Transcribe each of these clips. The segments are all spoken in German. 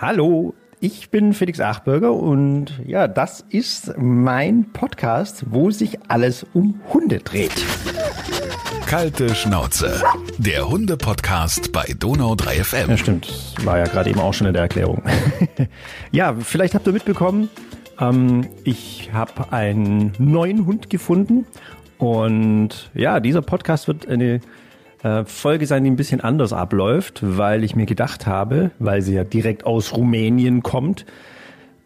Hallo, ich bin Felix Achberger und ja, das ist mein Podcast, wo sich alles um Hunde dreht. Kalte Schnauze, der Hunde-Podcast bei Donau 3 FM. Ja, stimmt. War ja gerade eben auch schon in der Erklärung. ja, vielleicht habt ihr mitbekommen, ähm, ich habe einen neuen Hund gefunden und ja, dieser Podcast wird eine äh, Folge sein, die ein bisschen anders abläuft, weil ich mir gedacht habe, weil sie ja direkt aus Rumänien kommt,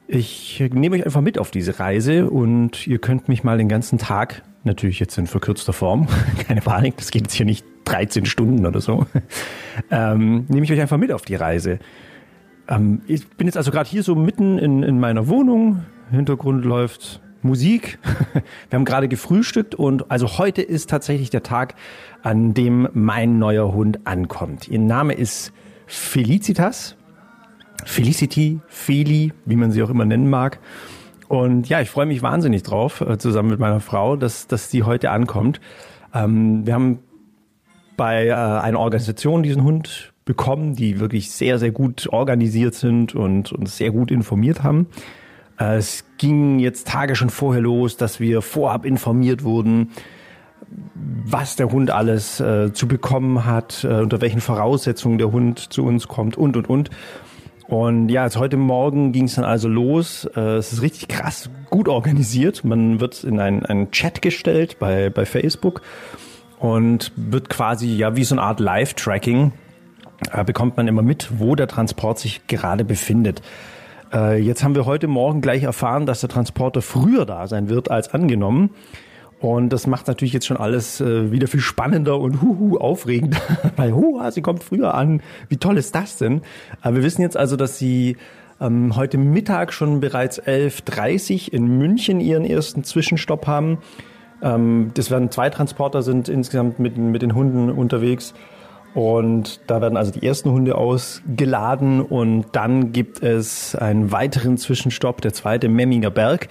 ich nehme euch einfach mit auf diese Reise und ihr könnt mich mal den ganzen Tag, natürlich jetzt in verkürzter Form, keine Panik, das geht jetzt hier nicht 13 Stunden oder so, ähm, nehme ich euch einfach mit auf die Reise. Ähm, ich bin jetzt also gerade hier so mitten in, in meiner Wohnung, Hintergrund läuft Musik. Wir haben gerade gefrühstückt und also heute ist tatsächlich der Tag, an dem mein neuer Hund ankommt. Ihr Name ist Felicitas. Felicity, Feli, wie man sie auch immer nennen mag. Und ja, ich freue mich wahnsinnig drauf, äh, zusammen mit meiner Frau, dass, dass sie heute ankommt. Ähm, wir haben bei äh, einer Organisation diesen Hund bekommen, die wirklich sehr, sehr gut organisiert sind und uns sehr gut informiert haben. Es ging jetzt Tage schon vorher los, dass wir vorab informiert wurden, was der Hund alles äh, zu bekommen hat, äh, unter welchen Voraussetzungen der Hund zu uns kommt und, und, und. Und ja, jetzt heute Morgen ging es dann also los. Äh, es ist richtig krass gut organisiert. Man wird in einen, einen Chat gestellt bei, bei Facebook und wird quasi ja wie so eine Art Live-Tracking äh, bekommt man immer mit, wo der Transport sich gerade befindet. Äh, jetzt haben wir heute Morgen gleich erfahren, dass der Transporter früher da sein wird als angenommen. Und das macht natürlich jetzt schon alles äh, wieder viel spannender und huhu aufregender, weil huha, sie kommt früher an. Wie toll ist das denn? Aber wir wissen jetzt also, dass sie ähm, heute Mittag schon bereits 11.30 in München ihren ersten Zwischenstopp haben. Ähm, das werden zwei Transporter sind insgesamt mit, mit den Hunden unterwegs. Und da werden also die ersten Hunde ausgeladen und dann gibt es einen weiteren Zwischenstopp, der zweite Memminger Berg.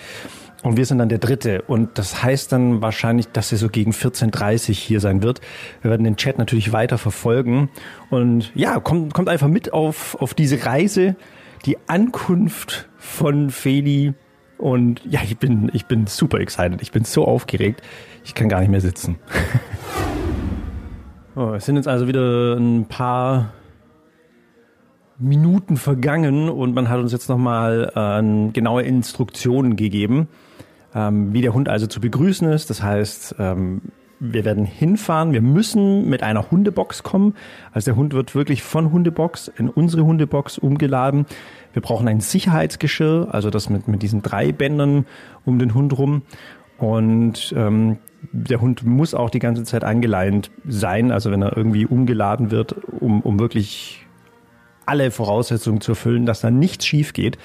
Und wir sind dann der dritte. Und das heißt dann wahrscheinlich, dass er so gegen 14.30 hier sein wird. Wir werden den Chat natürlich weiter verfolgen. Und ja, kommt, kommt einfach mit auf, auf diese Reise, die Ankunft von Feli. Und ja, ich bin, ich bin super excited. Ich bin so aufgeregt. Ich kann gar nicht mehr sitzen. oh, es sind jetzt also wieder ein paar Minuten vergangen und man hat uns jetzt nochmal äh, genaue Instruktionen gegeben ähm, wie der Hund also zu begrüßen ist. Das heißt, ähm, wir werden hinfahren, wir müssen mit einer Hundebox kommen. Also der Hund wird wirklich von Hundebox in unsere Hundebox umgeladen. Wir brauchen ein Sicherheitsgeschirr, also das mit, mit diesen drei Bändern um den Hund rum. Und ähm, der Hund muss auch die ganze Zeit angeleint sein, also wenn er irgendwie umgeladen wird, um, um wirklich alle Voraussetzungen zu erfüllen, dass da nichts schief geht.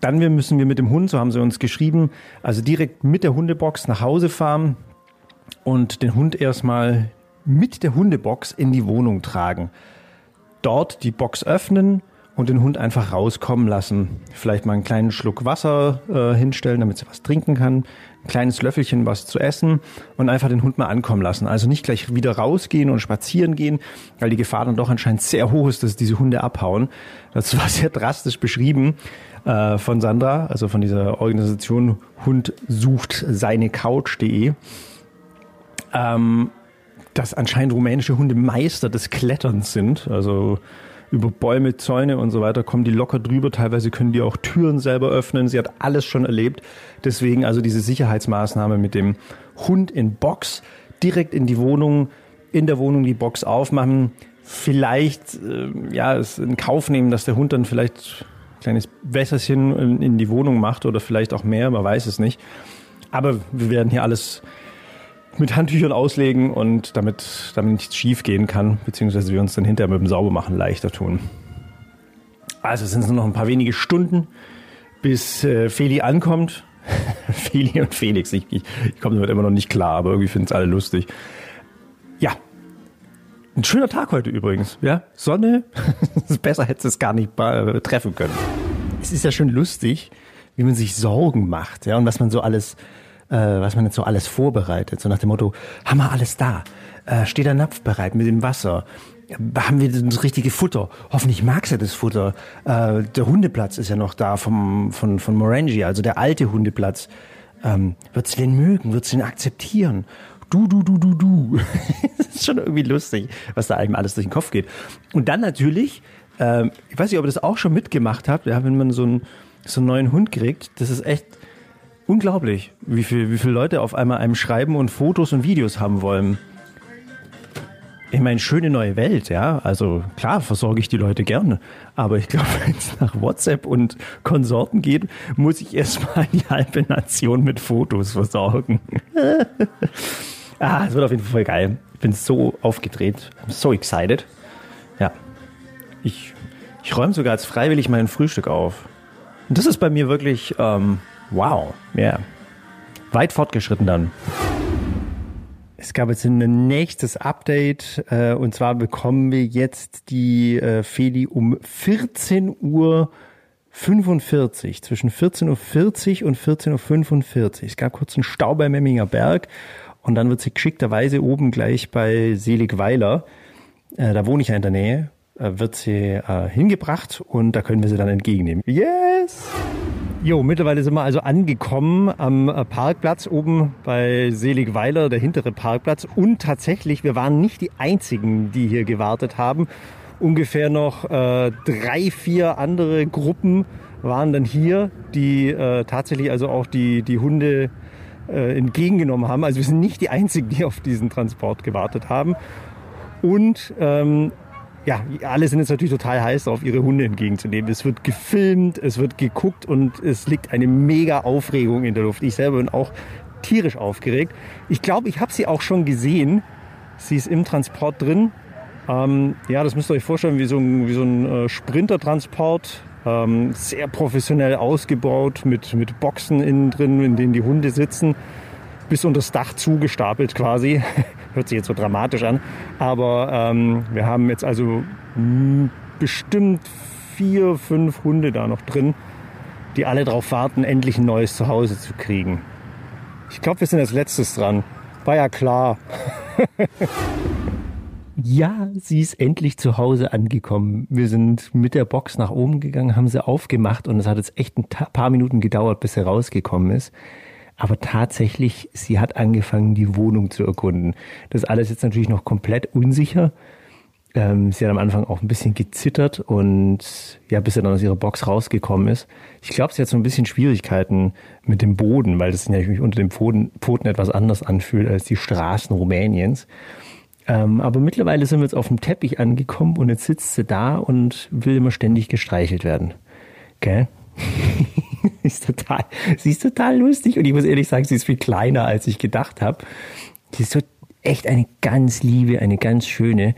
Dann müssen wir mit dem Hund, so haben sie uns geschrieben, also direkt mit der Hundebox nach Hause fahren und den Hund erstmal mit der Hundebox in die Wohnung tragen. Dort die Box öffnen und den Hund einfach rauskommen lassen. Vielleicht mal einen kleinen Schluck Wasser äh, hinstellen, damit sie was trinken kann, ein kleines Löffelchen was zu essen und einfach den Hund mal ankommen lassen. Also nicht gleich wieder rausgehen und spazieren gehen, weil die Gefahr dann doch anscheinend sehr hoch ist, dass diese Hunde abhauen. Das war sehr drastisch beschrieben äh, von Sandra, also von dieser Organisation Hund sucht seine Couch.de. Ähm, dass anscheinend rumänische Hunde Meister des Kletterns sind. Also über Bäume, Zäune und so weiter kommen die locker drüber. Teilweise können die auch Türen selber öffnen. Sie hat alles schon erlebt. Deswegen also diese Sicherheitsmaßnahme mit dem Hund in Box direkt in die Wohnung, in der Wohnung die Box aufmachen. Vielleicht äh, ja es in Kauf nehmen, dass der Hund dann vielleicht kleines Wässerchen in, in die Wohnung macht oder vielleicht auch mehr, man weiß es nicht. Aber wir werden hier alles mit Handtüchern auslegen und damit, damit nichts schief gehen kann, beziehungsweise wir uns dann hinterher mit dem Saubermachen leichter tun. Also sind es nur noch ein paar wenige Stunden, bis äh, Feli ankommt. Feli und Felix, ich, ich, ich komme damit immer noch nicht klar, aber irgendwie finden es alle lustig. Ja, ein schöner Tag heute übrigens, ja. Sonne, besser hätte es gar nicht äh, treffen können. Es ist ja schon lustig, wie man sich Sorgen macht, ja, und was man so alles, äh, was man jetzt so alles vorbereitet. So nach dem Motto, haben wir alles da? Äh, steht der Napf bereit mit dem Wasser? haben wir das richtige Futter. Hoffentlich mag sie das Futter. Äh, der Hundeplatz ist ja noch da vom, von, von Morangi, also der alte Hundeplatz. Ähm, wird sie den mögen? Wird sie den akzeptieren? Du, du, du, du, du. das ist schon irgendwie lustig, was da einem alles durch den Kopf geht. Und dann natürlich, ähm, ich weiß nicht, ob ihr das auch schon mitgemacht habt, ja, wenn man so einen, so einen neuen Hund kriegt, das ist echt unglaublich, wie, viel, wie viele Leute auf einmal einem schreiben und Fotos und Videos haben wollen. Ich meine, schöne neue Welt, ja. Also klar, versorge ich die Leute gerne. Aber ich glaube, wenn es nach WhatsApp und Konsorten geht, muss ich erstmal die halbe Nation mit Fotos versorgen. ah, es wird auf jeden Fall voll geil. Ich bin so aufgedreht. I'm so excited. Ja. Ich, ich räume sogar als freiwillig mein Frühstück auf. Und das ist bei mir wirklich, ähm, wow, ja. Weit fortgeschritten dann. Es gab jetzt ein nächstes Update äh, und zwar bekommen wir jetzt die äh, Feli um 14 Uhr 45, zwischen 14.40 Uhr und 14.45 Uhr. Es gab kurz einen Stau bei Memminger Berg und dann wird sie geschickterweise oben gleich bei Seligweiler, äh, da wohne ich ja in der Nähe, äh, wird sie äh, hingebracht und da können wir sie dann entgegennehmen. Yes! Jo, mittlerweile sind wir also angekommen am äh, Parkplatz oben bei Seligweiler, der hintere Parkplatz. Und tatsächlich, wir waren nicht die einzigen, die hier gewartet haben. Ungefähr noch äh, drei, vier andere Gruppen waren dann hier, die äh, tatsächlich also auch die, die Hunde äh, entgegengenommen haben. Also wir sind nicht die einzigen, die auf diesen Transport gewartet haben. Und ähm, ja, alle sind jetzt natürlich total heiß darauf, ihre Hunde entgegenzunehmen. Es wird gefilmt, es wird geguckt und es liegt eine mega Aufregung in der Luft. Ich selber bin auch tierisch aufgeregt. Ich glaube, ich habe sie auch schon gesehen. Sie ist im Transport drin. Ähm, ja, das müsst ihr euch vorstellen, wie so ein, wie so ein äh, Sprintertransport. Ähm, sehr professionell ausgebaut mit, mit Boxen innen drin, in denen die Hunde sitzen. Bis unter das Dach zugestapelt quasi. Hört sich jetzt so dramatisch an. Aber ähm, wir haben jetzt also bestimmt vier, fünf Hunde da noch drin, die alle darauf warten, endlich ein neues Zuhause zu kriegen. Ich glaube, wir sind als letztes dran. War ja klar. ja, sie ist endlich zu Hause angekommen. Wir sind mit der Box nach oben gegangen, haben sie aufgemacht und es hat jetzt echt ein paar Minuten gedauert, bis sie rausgekommen ist. Aber tatsächlich, sie hat angefangen, die Wohnung zu erkunden. Das alles jetzt natürlich noch komplett unsicher. Ähm, sie hat am Anfang auch ein bisschen gezittert und ja, bis sie dann aus ihrer Box rausgekommen ist. Ich glaube, sie hat so ein bisschen Schwierigkeiten mit dem Boden, weil das natürlich unter dem Pfoten, Pfoten etwas anders anfühlt als die Straßen Rumäniens. Ähm, aber mittlerweile sind wir jetzt auf dem Teppich angekommen und jetzt sitzt sie da und will immer ständig gestreichelt werden. Gell? sie, ist total, sie ist total lustig und ich muss ehrlich sagen, sie ist viel kleiner, als ich gedacht habe. Sie ist so echt eine ganz liebe, eine ganz schöne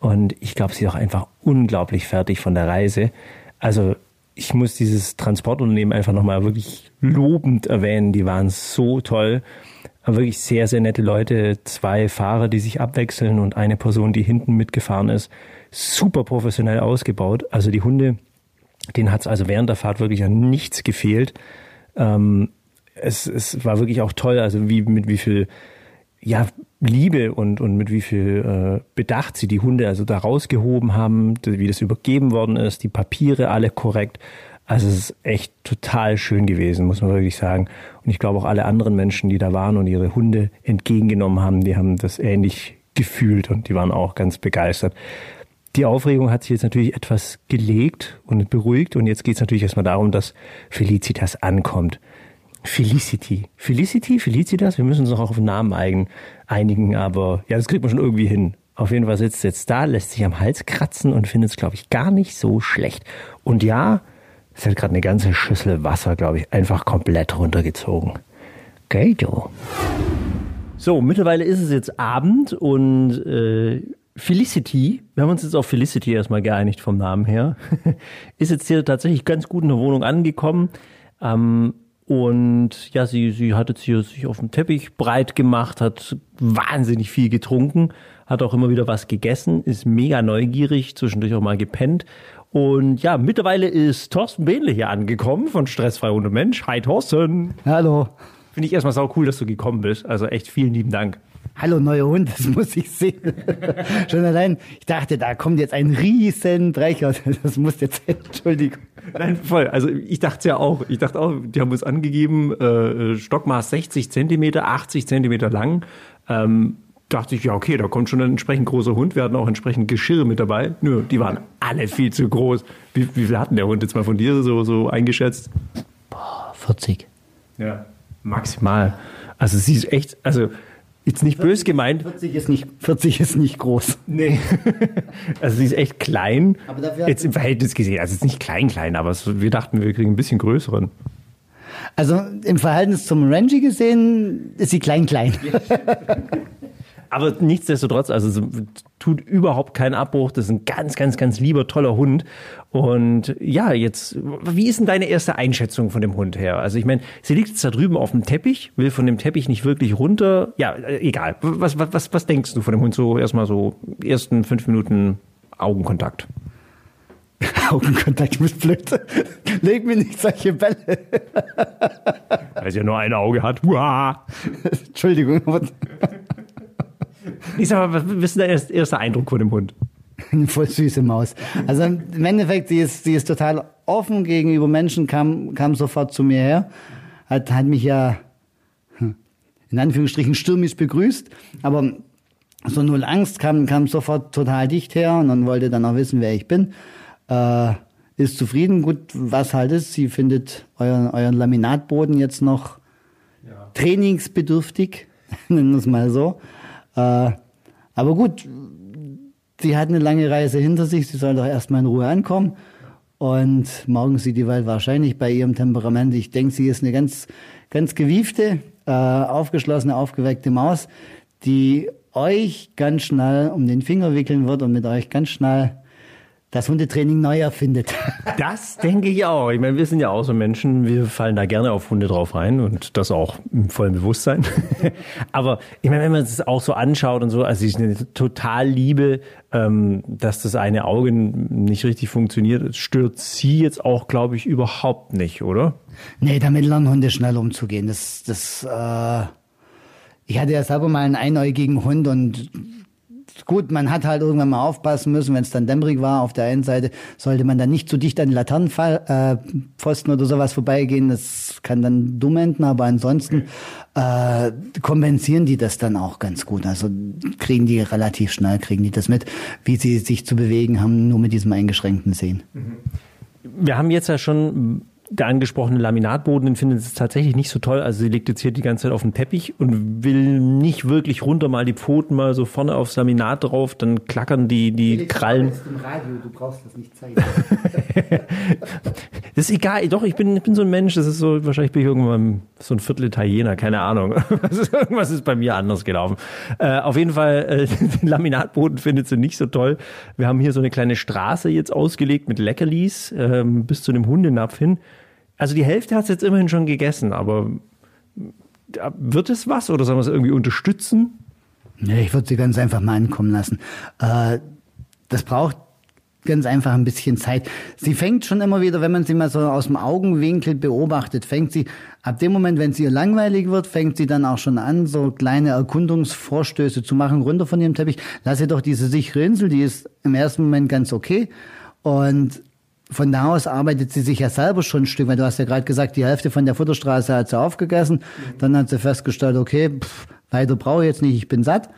und ich glaube, sie ist auch einfach unglaublich fertig von der Reise. Also ich muss dieses Transportunternehmen einfach nochmal wirklich lobend erwähnen. Die waren so toll. Wirklich sehr, sehr nette Leute. Zwei Fahrer, die sich abwechseln und eine Person, die hinten mitgefahren ist. Super professionell ausgebaut. Also die Hunde den hat es also während der Fahrt wirklich an nichts gefehlt. Ähm, es, es war wirklich auch toll, also wie mit wie viel ja, Liebe und, und mit wie viel äh, Bedacht sie die Hunde also da rausgehoben haben, wie das übergeben worden ist, die Papiere alle korrekt. Also es ist echt total schön gewesen, muss man wirklich sagen. Und ich glaube auch alle anderen Menschen, die da waren und ihre Hunde entgegengenommen haben, die haben das ähnlich gefühlt und die waren auch ganz begeistert. Die Aufregung hat sich jetzt natürlich etwas gelegt und beruhigt und jetzt geht es natürlich erstmal darum, dass Felicitas ankommt. Felicity. Felicity, Felicitas, wir müssen uns noch auf den Namen einigen, aber ja, das kriegt man schon irgendwie hin. Auf jeden Fall sitzt jetzt da, lässt sich am Hals kratzen und findet es, glaube ich, gar nicht so schlecht. Und ja, es hat gerade eine ganze Schüssel Wasser, glaube ich, einfach komplett runtergezogen. Du. So, mittlerweile ist es jetzt Abend und äh, Felicity, wir haben uns jetzt auf Felicity erstmal geeinigt vom Namen her, ist jetzt hier tatsächlich ganz gut in der Wohnung angekommen. Ähm, und ja, sie, sie hat jetzt hier sich auf dem Teppich breit gemacht, hat wahnsinnig viel getrunken, hat auch immer wieder was gegessen, ist mega neugierig, zwischendurch auch mal gepennt. Und ja, mittlerweile ist Thorsten Behnle hier angekommen von Stressfrei ohne Mensch. Hi Thorsten. Hallo. Finde ich erstmal sau cool, dass du gekommen bist. Also echt vielen lieben Dank. Hallo neuer Hund, das muss ich sehen. Schon allein, ich dachte, da kommt jetzt ein Riesenbrecher, das muss jetzt, Entschuldigung. Nein, voll. Also ich dachte ja auch, ich dachte auch, die haben uns angegeben, äh, Stockmaß 60 Zentimeter, 80 Zentimeter lang. Ähm, dachte ich, ja, okay, da kommt schon ein entsprechend großer Hund. Wir hatten auch entsprechend Geschirr mit dabei. Nö, die waren alle viel zu groß. Wie, wie viel hatten der Hund jetzt mal von dir so, so eingeschätzt? Boah, 40. Ja, maximal. Also sie ist echt, also jetzt nicht 40, bös gemeint. 40 ist nicht, 40 ist nicht groß. Nee. also sie ist echt klein. Aber dafür jetzt im Verhältnis gesehen. Also jetzt nicht klein, klein, aber es, wir dachten, wir kriegen ein bisschen größeren. Also im Verhältnis zum Rangy gesehen ist sie klein, klein. Aber nichtsdestotrotz, also tut überhaupt keinen Abbruch. Das ist ein ganz, ganz, ganz lieber, toller Hund. Und ja, jetzt, wie ist denn deine erste Einschätzung von dem Hund her? Also ich meine, sie liegt jetzt da drüben auf dem Teppich, will von dem Teppich nicht wirklich runter. Ja, äh, egal. Was, was, was, was denkst du von dem Hund so erstmal so ersten fünf Minuten Augenkontakt? Augenkontakt mit blöd. Leg mir nicht solche Bälle. Weil sie ja nur ein Auge hat. Entschuldigung. Ich sag mal, was ist dein erster Eindruck von dem Hund? Eine voll süße Maus. Also im Endeffekt, sie ist, sie ist total offen gegenüber Menschen, kam, kam sofort zu mir her, hat, hat mich ja hm, in Anführungsstrichen stürmisch begrüßt, aber so null Angst, kam, kam sofort total dicht her und dann wollte dann auch wissen, wer ich bin. Äh, ist zufrieden, gut, was halt ist, sie findet euren, euren Laminatboden jetzt noch ja. trainingsbedürftig, nennen wir es mal so. Äh, aber gut, sie hat eine lange Reise hinter sich, sie soll doch erstmal in Ruhe ankommen. Und morgen sieht die Welt wahrscheinlich bei ihrem Temperament. Ich denke, sie ist eine ganz, ganz gewiefte, äh, aufgeschlossene, aufgeweckte Maus, die euch ganz schnell um den Finger wickeln wird und mit euch ganz schnell das Hundetraining neu erfindet. Das denke ich auch. Ich meine, wir sind ja auch so Menschen, wir fallen da gerne auf Hunde drauf rein und das auch im vollen Bewusstsein. Aber ich meine, wenn man es auch so anschaut und so, also ich eine total liebe, ähm, dass das eine Auge nicht richtig funktioniert, stört sie jetzt auch, glaube ich, überhaupt nicht, oder? Nee, damit lernen Hunde schnell umzugehen. Das, das, äh, ich hatte ja selber mal einen einäugigen Hund und gut, man hat halt irgendwann mal aufpassen müssen, wenn es dann dämmerig war. Auf der einen Seite sollte man dann nicht zu dicht an den Laternenpfosten äh, oder sowas vorbeigehen. Das kann dann dumm enden, aber ansonsten äh, kompensieren die das dann auch ganz gut. Also kriegen die relativ schnell, kriegen die das mit, wie sie sich zu bewegen haben, nur mit diesem eingeschränkten Sehen. Wir haben jetzt ja schon der angesprochene Laminatboden, den findet es tatsächlich nicht so toll. Also sie liegt jetzt hier die ganze Zeit auf dem Teppich und will nicht wirklich runter, mal die Pfoten mal so vorne aufs Laminat drauf, dann klackern die, die Krallen. Im Radio, du brauchst das nicht zeigen. das ist egal, doch, ich bin, ich bin so ein Mensch, das ist so, wahrscheinlich bin ich irgendwann so ein Viertel Italiener, keine Ahnung. Irgendwas ist bei mir anders gelaufen. Äh, auf jeden Fall, äh, den Laminatboden findet sie nicht so toll. Wir haben hier so eine kleine Straße jetzt ausgelegt mit Leckerlis äh, bis zu dem Hundenapf hin. Also die Hälfte hat es jetzt immerhin schon gegessen, aber wird es was oder sollen wir es irgendwie unterstützen? Nee, ich würde sie ganz einfach mal ankommen lassen. Äh, das braucht ganz einfach ein bisschen Zeit. Sie fängt schon immer wieder, wenn man sie mal so aus dem Augenwinkel beobachtet, fängt sie, ab dem Moment, wenn sie ihr langweilig wird, fängt sie dann auch schon an, so kleine Erkundungsvorstöße zu machen, runter von ihrem Teppich. Lass sie doch diese sichere Insel, die ist im ersten Moment ganz okay. Und von da aus arbeitet sie sich ja selber schon ein Stück, weil du hast ja gerade gesagt, die Hälfte von der Futterstraße hat sie aufgegessen. Mhm. Dann hat sie festgestellt, okay, pff, weiter brauche ich jetzt nicht, ich bin satt.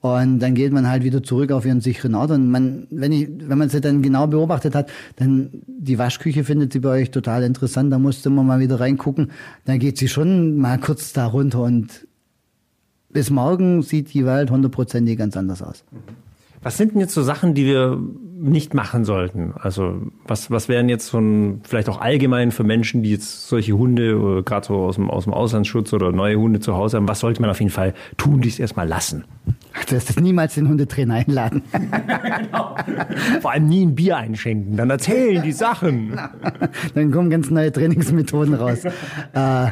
Und dann geht man halt wieder zurück auf ihren sicheren Ort. Und man, wenn ich, wenn man sie dann genau beobachtet hat, dann die Waschküche findet sie bei euch total interessant. Da musste man mal wieder reingucken. Dann geht sie schon mal kurz da runter und bis morgen sieht die Welt hundertprozentig ganz anders aus. Was sind denn jetzt so Sachen, die wir nicht machen sollten? Also was, was wären jetzt so ein, vielleicht auch allgemein für Menschen, die jetzt solche Hunde, gerade so aus dem, aus dem Auslandsschutz oder neue Hunde zu Hause haben, was sollte man auf jeden Fall tun, die es erstmal lassen? Du wirst das niemals den Hundetrainer einladen. genau. Vor allem nie ein Bier einschenken, dann erzählen die Sachen. dann kommen ganz neue Trainingsmethoden raus. äh,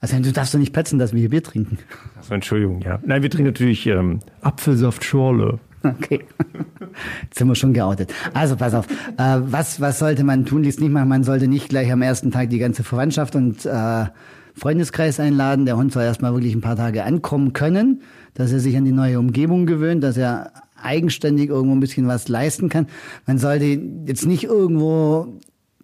also du darfst doch nicht petzen, dass wir hier Bier trinken. Also Entschuldigung, ja. Nein, wir trinken natürlich ähm, Apfelsaftschorle. Okay. Jetzt sind wir schon geoutet. Also pass auf. Äh, was, was sollte man tun, dies nicht machen? Man sollte nicht gleich am ersten Tag die ganze Verwandtschaft und äh, Freundeskreis einladen. Der Hund soll erstmal wirklich ein paar Tage ankommen können. dass er sich an die neue Umgebung gewöhnt, dass er eigenständig irgendwo ein bisschen was leisten kann. Man sollte jetzt nicht irgendwo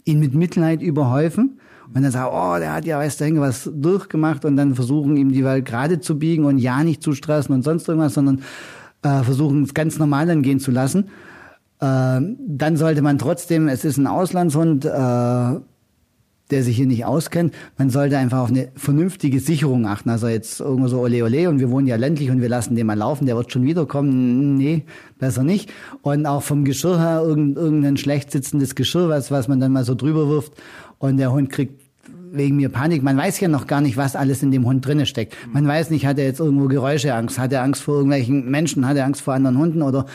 ihn mit Mitleid überhäufen und dann sagen, oh, der hat ja, weiß der was durchgemacht und dann versuchen ihm die Welt gerade zu biegen und ja nicht zu stressen und sonst irgendwas, sondern äh, versuchen es ganz normal dann gehen zu lassen. Äh, dann sollte man trotzdem, es ist ein Auslandshund, äh, der sich hier nicht auskennt, man sollte einfach auf eine vernünftige Sicherung achten. Also jetzt irgendwo so ole ole und wir wohnen ja ländlich und wir lassen den mal laufen, der wird schon wiederkommen. Nee, besser nicht. Und auch vom Geschirr her irgendein schlecht sitzendes Geschirr, was, was man dann mal so drüber wirft und der Hund kriegt wegen mir Panik. Man weiß ja noch gar nicht, was alles in dem Hund drinne steckt. Man weiß nicht, hat er jetzt irgendwo Geräuscheangst, hat er Angst vor irgendwelchen Menschen, hat er Angst vor anderen Hunden oder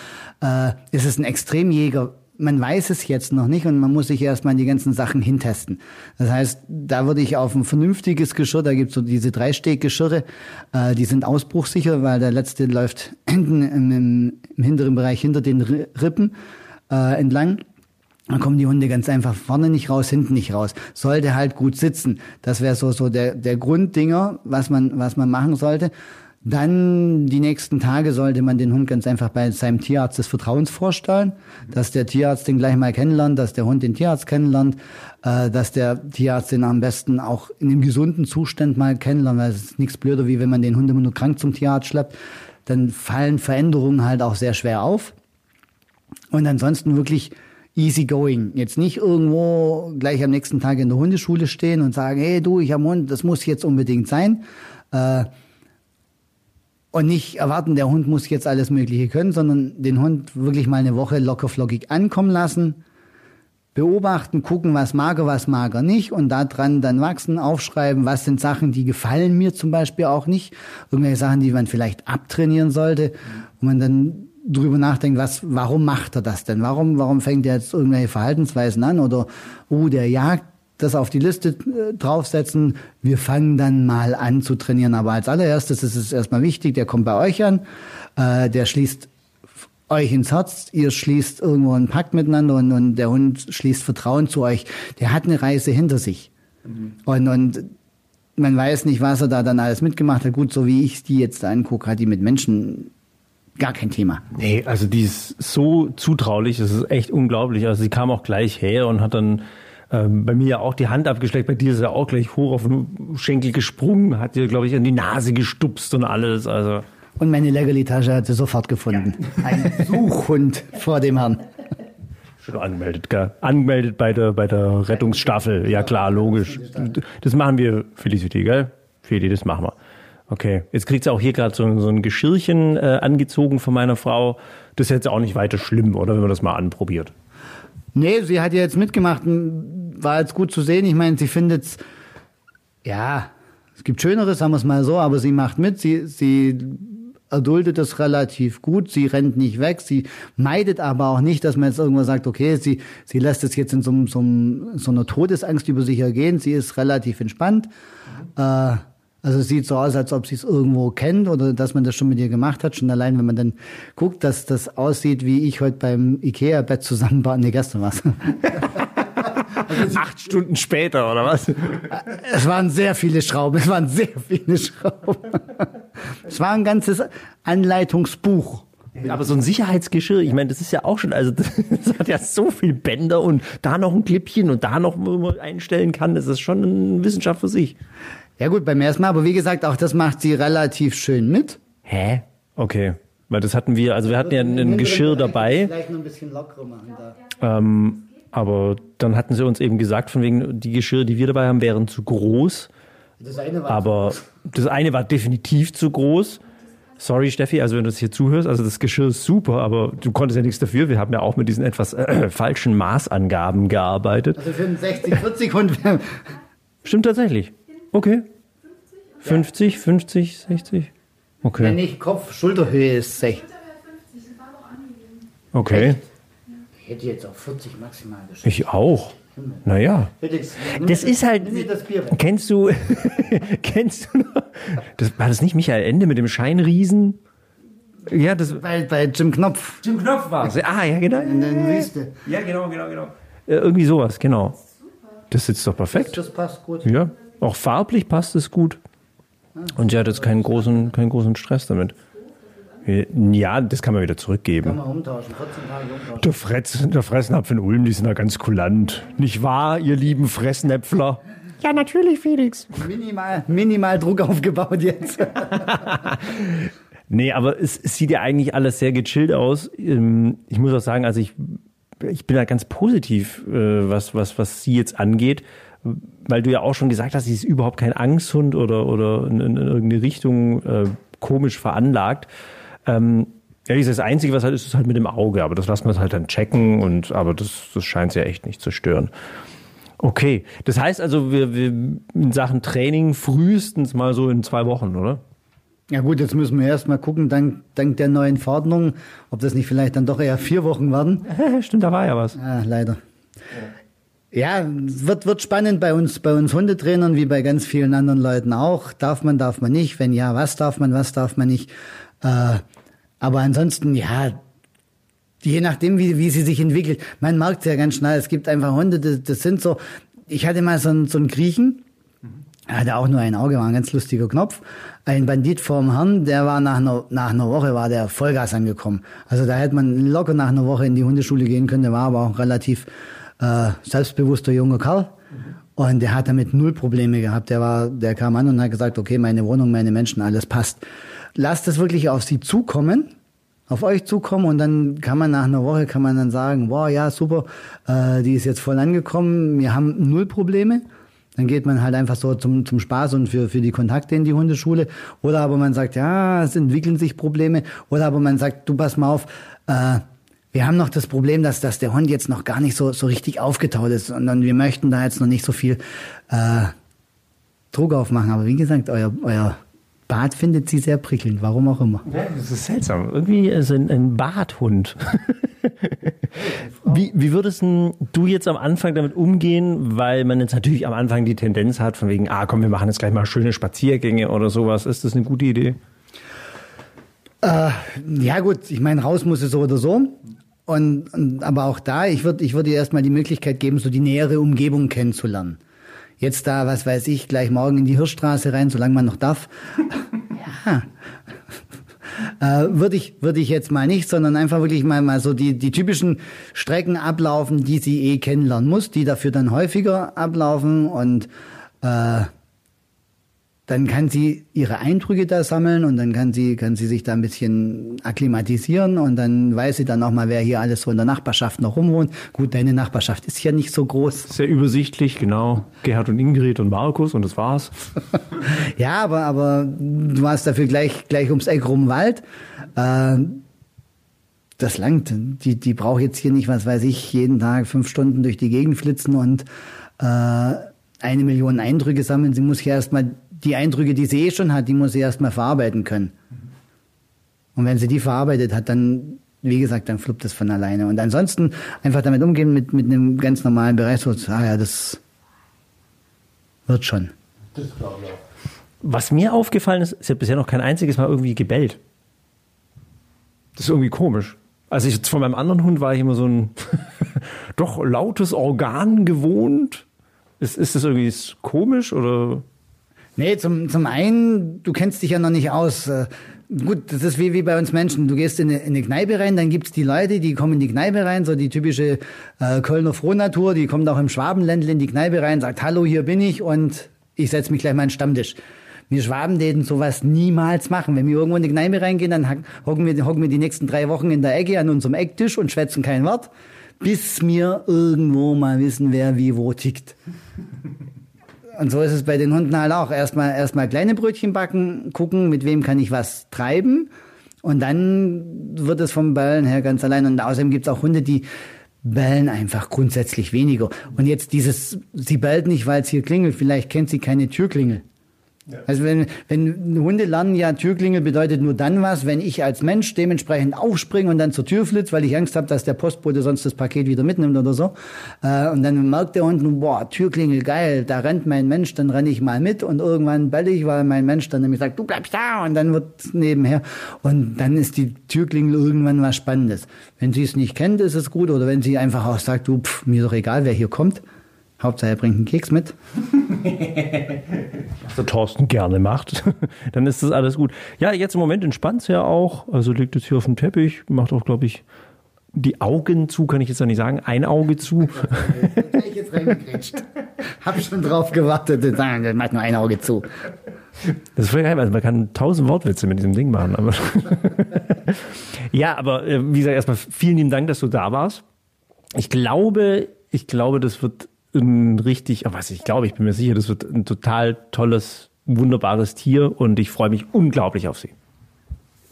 äh, ist es ein Extremjäger? man weiß es jetzt noch nicht und man muss sich erstmal die ganzen Sachen hintesten. Das heißt, da würde ich auf ein vernünftiges Geschirr, da gibt es so diese Dreisteg-Geschirre, äh, die sind ausbruchsicher, weil der letzte läuft hinten im, im, im hinteren Bereich hinter den Rippen äh, entlang. Dann kommen die Hunde ganz einfach vorne nicht raus, hinten nicht raus. Sollte halt gut sitzen. Das wäre so, so der, der Grunddinger, was man, was man machen sollte. Dann die nächsten Tage sollte man den Hund ganz einfach bei seinem Tierarzt des Vertrauens vorstellen, dass der Tierarzt den gleich mal kennenlernt, dass der Hund den Tierarzt kennenlernt, äh, dass der Tierarzt den am besten auch in einem gesunden Zustand mal kennenlernt, weil es ist nichts blöder, wie wenn man den Hund immer nur krank zum Tierarzt schleppt. Dann fallen Veränderungen halt auch sehr schwer auf. Und ansonsten wirklich easy going. Jetzt nicht irgendwo gleich am nächsten Tag in der Hundeschule stehen und sagen, hey du, ich habe einen Hund, das muss jetzt unbedingt sein. Äh, und nicht erwarten, der Hund muss jetzt alles Mögliche können, sondern den Hund wirklich mal eine Woche lockerflockig ankommen lassen, beobachten, gucken, was mag er, was mag er nicht und daran dann wachsen, aufschreiben, was sind Sachen, die gefallen mir zum Beispiel auch nicht, irgendwelche Sachen, die man vielleicht abtrainieren sollte, wo man dann drüber nachdenkt, was, warum macht er das denn? Warum, warum fängt er jetzt irgendwelche Verhaltensweisen an? Oder, oh, der jagt das auf die Liste äh, draufsetzen. Wir fangen dann mal an zu trainieren. Aber als allererstes ist es erstmal wichtig, der kommt bei euch an, äh, der schließt euch ins Herz, ihr schließt irgendwo einen Pakt miteinander und, und der Hund schließt Vertrauen zu euch. Der hat eine Reise hinter sich. Mhm. Und, und man weiß nicht, was er da dann alles mitgemacht hat. Gut, so wie ich die jetzt angucke, hat die mit Menschen gar kein Thema. Nee, also die ist so zutraulich, das ist echt unglaublich. Also sie kam auch gleich her und hat dann ähm, bei mir ja auch die Hand abgeschleckt, bei dir ist er auch gleich hoch auf den Schenkel gesprungen, hat dir, glaube ich, in die Nase gestupst und alles. Also. Und meine Leckerli-Tasche hat sie sofort gefunden. Ja. Ein Suchhund vor dem Herrn. Schon angemeldet, gell? Angemeldet bei der, bei der Rettungsstaffel. Ja klar, logisch. Das machen wir, Felicity, gell? Feli, das machen wir. Okay, jetzt kriegt sie auch hier gerade so, so ein Geschirrchen äh, angezogen von meiner Frau. Das ist jetzt auch nicht weiter schlimm, oder wenn man das mal anprobiert. Nee, sie hat ja jetzt mitgemacht, war jetzt gut zu sehen. Ich meine, sie findet ja, es gibt Schöneres, sagen wir es mal so, aber sie macht mit, sie, sie erduldet das relativ gut, sie rennt nicht weg, sie meidet aber auch nicht, dass man jetzt irgendwo sagt, okay, sie, sie lässt es jetzt in so, so, so einer Todesangst über sich ergehen, sie ist relativ entspannt. Äh, also es sieht so aus, als ob sie es irgendwo kennt oder dass man das schon mit ihr gemacht hat. Schon allein, wenn man dann guckt, dass das aussieht, wie ich heute beim Ikea-Bett zusammenbauen. Nee, gestern was. Also Acht Stunden später, oder was? Es waren sehr viele Schrauben, es waren sehr viele Schrauben. Es war ein ganzes Anleitungsbuch. Aber so ein Sicherheitsgeschirr, ich meine, das ist ja auch schon, also das hat ja so viel Bänder und da noch ein Klippchen und da noch, wo man einstellen kann, das ist schon eine Wissenschaft für sich. Ja gut, beim ersten Mal, aber wie gesagt, auch das macht sie relativ schön mit. Hä? Okay. Weil das hatten wir, also wir hatten ja ein, Geschirr dabei. Vielleicht noch ein bisschen lockerer machen da. Ähm, aber dann hatten sie uns eben gesagt, von wegen, die Geschirre, die wir dabei haben, wären zu groß. Das eine war aber zu groß. das eine war definitiv zu groß. Sorry, Steffi, also wenn du das hier zuhörst, also das Geschirr ist super, aber du konntest ja nichts dafür. Wir haben ja auch mit diesen etwas äh, falschen Maßangaben gearbeitet. Also für einen 60, 40 Hund. Stimmt tatsächlich. Okay. 50, 50, 60? Okay. Wenn nicht Kopf-Schulterhöhe ist 60. Okay. Ich hätte jetzt auch 40 maximal geschafft. Ich auch. Naja. Das ist halt. Kennst du, kennst du noch? Das, war das nicht Michael Ende mit dem Scheinriesen? Ja, das. Bei, bei Jim Knopf. Jim Knopf war es. Ah, ja, genau. In der Wüste. Ja, genau, genau, genau. Äh, irgendwie sowas, genau. Das sitzt doch perfekt. Das, das passt gut. Ja. Auch farblich passt es gut. Und sie hat jetzt keinen großen, keinen großen Stress damit. Ja, das kann man wieder zurückgeben. Kann man umtauschen, 14 Tage umtauschen. Der, Fretz, der Fressnapf in Ulm, die sind da ganz kulant. Nicht wahr, ihr lieben Fressnäpfler? Ja, natürlich, Felix. Minimal, minimal Druck aufgebaut jetzt. Nee, aber es, es sieht ja eigentlich alles sehr gechillt aus. Ähm, Ich muss auch sagen, also ich, ich bin da ganz positiv, äh, was, was, was sie jetzt angeht, weil du ja auch schon gesagt hast, sie ist überhaupt kein Angsthund oder, oder in, in irgendeine Richtung äh, komisch veranlagt. Ähm, ja, das Einzige, was halt ist, ist halt mit dem Auge, aber das lassen wir halt dann checken und aber das, das scheint sie ja echt nicht zu stören. Okay, das heißt also, wir, wir in Sachen Training frühestens mal so in zwei Wochen, oder? Ja gut, jetzt müssen wir erst mal gucken, dank, dank der neuen Verordnung, ob das nicht vielleicht dann doch eher vier Wochen werden. Stimmt, da war ja was. Ah, leider. Ja, es wird, wird spannend bei uns, bei uns Hundetrainern, wie bei ganz vielen anderen Leuten auch. Darf man, darf man nicht? Wenn ja, was darf man, was darf man nicht? Äh, aber ansonsten, ja, je nachdem, wie, wie sie sich entwickelt. Man merkt es ja ganz schnell. Es gibt einfach Hunde, das, das sind so. Ich hatte mal so einen, so einen Griechen, er hatte auch nur ein Auge, war ein ganz lustiger Knopf. Ein Bandit vorm Herrn, der war nach einer, nach einer Woche, war der Vollgas angekommen. Also da hätte man locker nach einer Woche in die Hundeschule gehen können. Der war aber auch relativ äh, selbstbewusster junger Kerl. Und der hat damit null Probleme gehabt. Der war, der kam an und hat gesagt, okay, meine Wohnung, meine Menschen, alles passt. Lasst es wirklich auf sie zukommen auf euch zukommen und dann kann man nach einer Woche kann man dann sagen, wow, ja, super, äh, die ist jetzt voll angekommen, wir haben null Probleme. Dann geht man halt einfach so zum, zum Spaß und für, für die Kontakte in die Hundeschule. Oder aber man sagt, ja, es entwickeln sich Probleme. Oder aber man sagt, du pass mal auf, äh, wir haben noch das Problem, dass, dass der Hund jetzt noch gar nicht so, so richtig aufgetaut ist, sondern wir möchten da jetzt noch nicht so viel äh, Druck aufmachen. Aber wie gesagt, euer, euer Bart findet sie sehr prickelnd, warum auch immer. Das ist seltsam. Irgendwie ist ein, ein Barthund. wie, wie würdest du jetzt am Anfang damit umgehen? Weil man jetzt natürlich am Anfang die Tendenz hat, von wegen, ah komm, wir machen jetzt gleich mal schöne Spaziergänge oder sowas. Ist das eine gute Idee? Äh, ja gut, ich meine, raus muss es so oder so. Und, und aber auch da, ich würde ich würd ihr erstmal die Möglichkeit geben, so die nähere Umgebung kennenzulernen. Jetzt da, was weiß ich, gleich morgen in die Hirschstraße rein, solange man noch darf. ja. Äh, würde ich, würde ich jetzt mal nicht, sondern einfach wirklich mal, mal so die, die typischen Strecken ablaufen, die sie eh kennenlernen muss, die dafür dann häufiger ablaufen und äh, dann kann sie ihre Eindrücke da sammeln und dann kann sie, kann sie sich da ein bisschen akklimatisieren und dann weiß sie dann auch mal, wer hier alles so in der Nachbarschaft noch rumwohnt. Gut, deine Nachbarschaft ist ja nicht so groß. Sehr übersichtlich, genau. Gerhard und Ingrid und Markus und das war's. ja, aber, aber du hast dafür gleich, gleich ums Eck rum Wald. Äh, das langt. Die, die braucht jetzt hier nicht, was weiß ich, jeden Tag fünf Stunden durch die Gegend flitzen und äh, eine Million Eindrücke sammeln. Sie muss hier erstmal die Eindrücke, die sie eh schon hat, die muss sie erstmal verarbeiten können. Und wenn sie die verarbeitet hat, dann, wie gesagt, dann fluppt das von alleine. Und ansonsten einfach damit umgehen mit, mit einem ganz normalen Bereich, so, ah ja, das wird schon. Was mir aufgefallen ist, sie hat bisher noch kein einziges Mal irgendwie gebellt. Das ist irgendwie komisch. Also ich von meinem anderen Hund war ich immer so ein doch lautes Organ gewohnt. Ist, ist das irgendwie komisch oder? Nee, zum, zum einen, du kennst dich ja noch nicht aus. Äh, Gut, das ist wie, wie bei uns Menschen. Du gehst in eine, in eine Kneipe rein, dann gibt's die Leute, die kommen in die Kneipe rein, so die typische äh, Kölner Frohnatur, die kommt auch im Schwabenländle in die Kneipe rein, sagt, hallo, hier bin ich und ich setz mich gleich mal an den Stammtisch. Wir Schwabenläden sowas niemals machen. Wenn wir irgendwo in die Kneipe reingehen, dann hocken wir, hocken wir die nächsten drei Wochen in der Ecke an unserem Ecktisch und schwätzen kein Wort, bis wir irgendwo mal wissen, wer wie wo tickt. Und so ist es bei den Hunden halt auch. Erstmal, erstmal kleine Brötchen backen, gucken, mit wem kann ich was treiben. Und dann wird es vom Bellen her ganz allein. Und außerdem gibt es auch Hunde, die bellen einfach grundsätzlich weniger. Und jetzt dieses, sie bellt nicht, weil es hier klingelt. Vielleicht kennt sie keine Türklingel. Also wenn, wenn Hunde lernen ja, Türklingel bedeutet nur dann was, wenn ich als Mensch dementsprechend aufspringe und dann zur Tür flitze, weil ich Angst habe, dass der Postbote sonst das Paket wieder mitnimmt oder so. Äh, und dann merkt der Hund, boah, Türklingel, geil, da rennt mein Mensch, dann renne ich mal mit und irgendwann belle ich, weil mein Mensch dann nämlich sagt, du bleibst da und dann wird nebenher. Und dann ist die Türklingel irgendwann was Spannendes. Wenn sie es nicht kennt, ist es gut. Oder wenn sie einfach auch sagt, du, pff, mir doch egal, wer hier kommt. Hauptsache er bringt einen Keks mit. Was der Thorsten gerne macht, dann ist das alles gut. Ja, jetzt im Moment entspannt es ja auch. Also liegt jetzt hier auf dem Teppich, macht auch, glaube ich, die Augen zu, kann ich jetzt noch nicht sagen, ein Auge zu. Da ich jetzt reingegrätscht. Hab schon drauf gewartet, dann macht nur ein Auge zu. Das ist voll geil, also man kann tausend Wortwitze mit diesem Ding machen. Aber ja, aber äh, wie gesagt, erstmal vielen lieben Dank, dass du da warst. Ich glaube, ich glaube, das wird ein richtig, oh, was ich glaube, ich bin mir sicher, das wird ein total tolles, wunderbares Tier und ich freue mich unglaublich auf sie.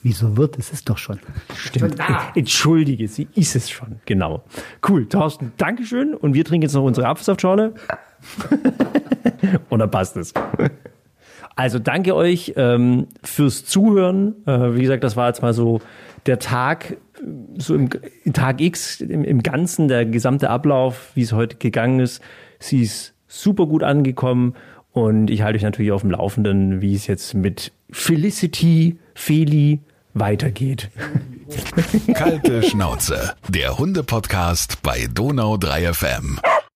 Wieso wird? Es ist doch schon. Stimmt. Entschuldige, sie ist es schon. Genau. Cool. Thorsten, Dankeschön. Und wir trinken jetzt noch unsere Apfelsaftschorle. und dann passt es. Also danke euch ähm, fürs Zuhören. Äh, wie gesagt, das war jetzt mal so der Tag, so im Tag X, im, im Ganzen, der gesamte Ablauf, wie es heute gegangen ist. Sie ist super gut angekommen und ich halte euch natürlich auf dem Laufenden, wie es jetzt mit Felicity, Feli weitergeht. Kalte Schnauze, der Hunde-Podcast bei Donau 3 FM.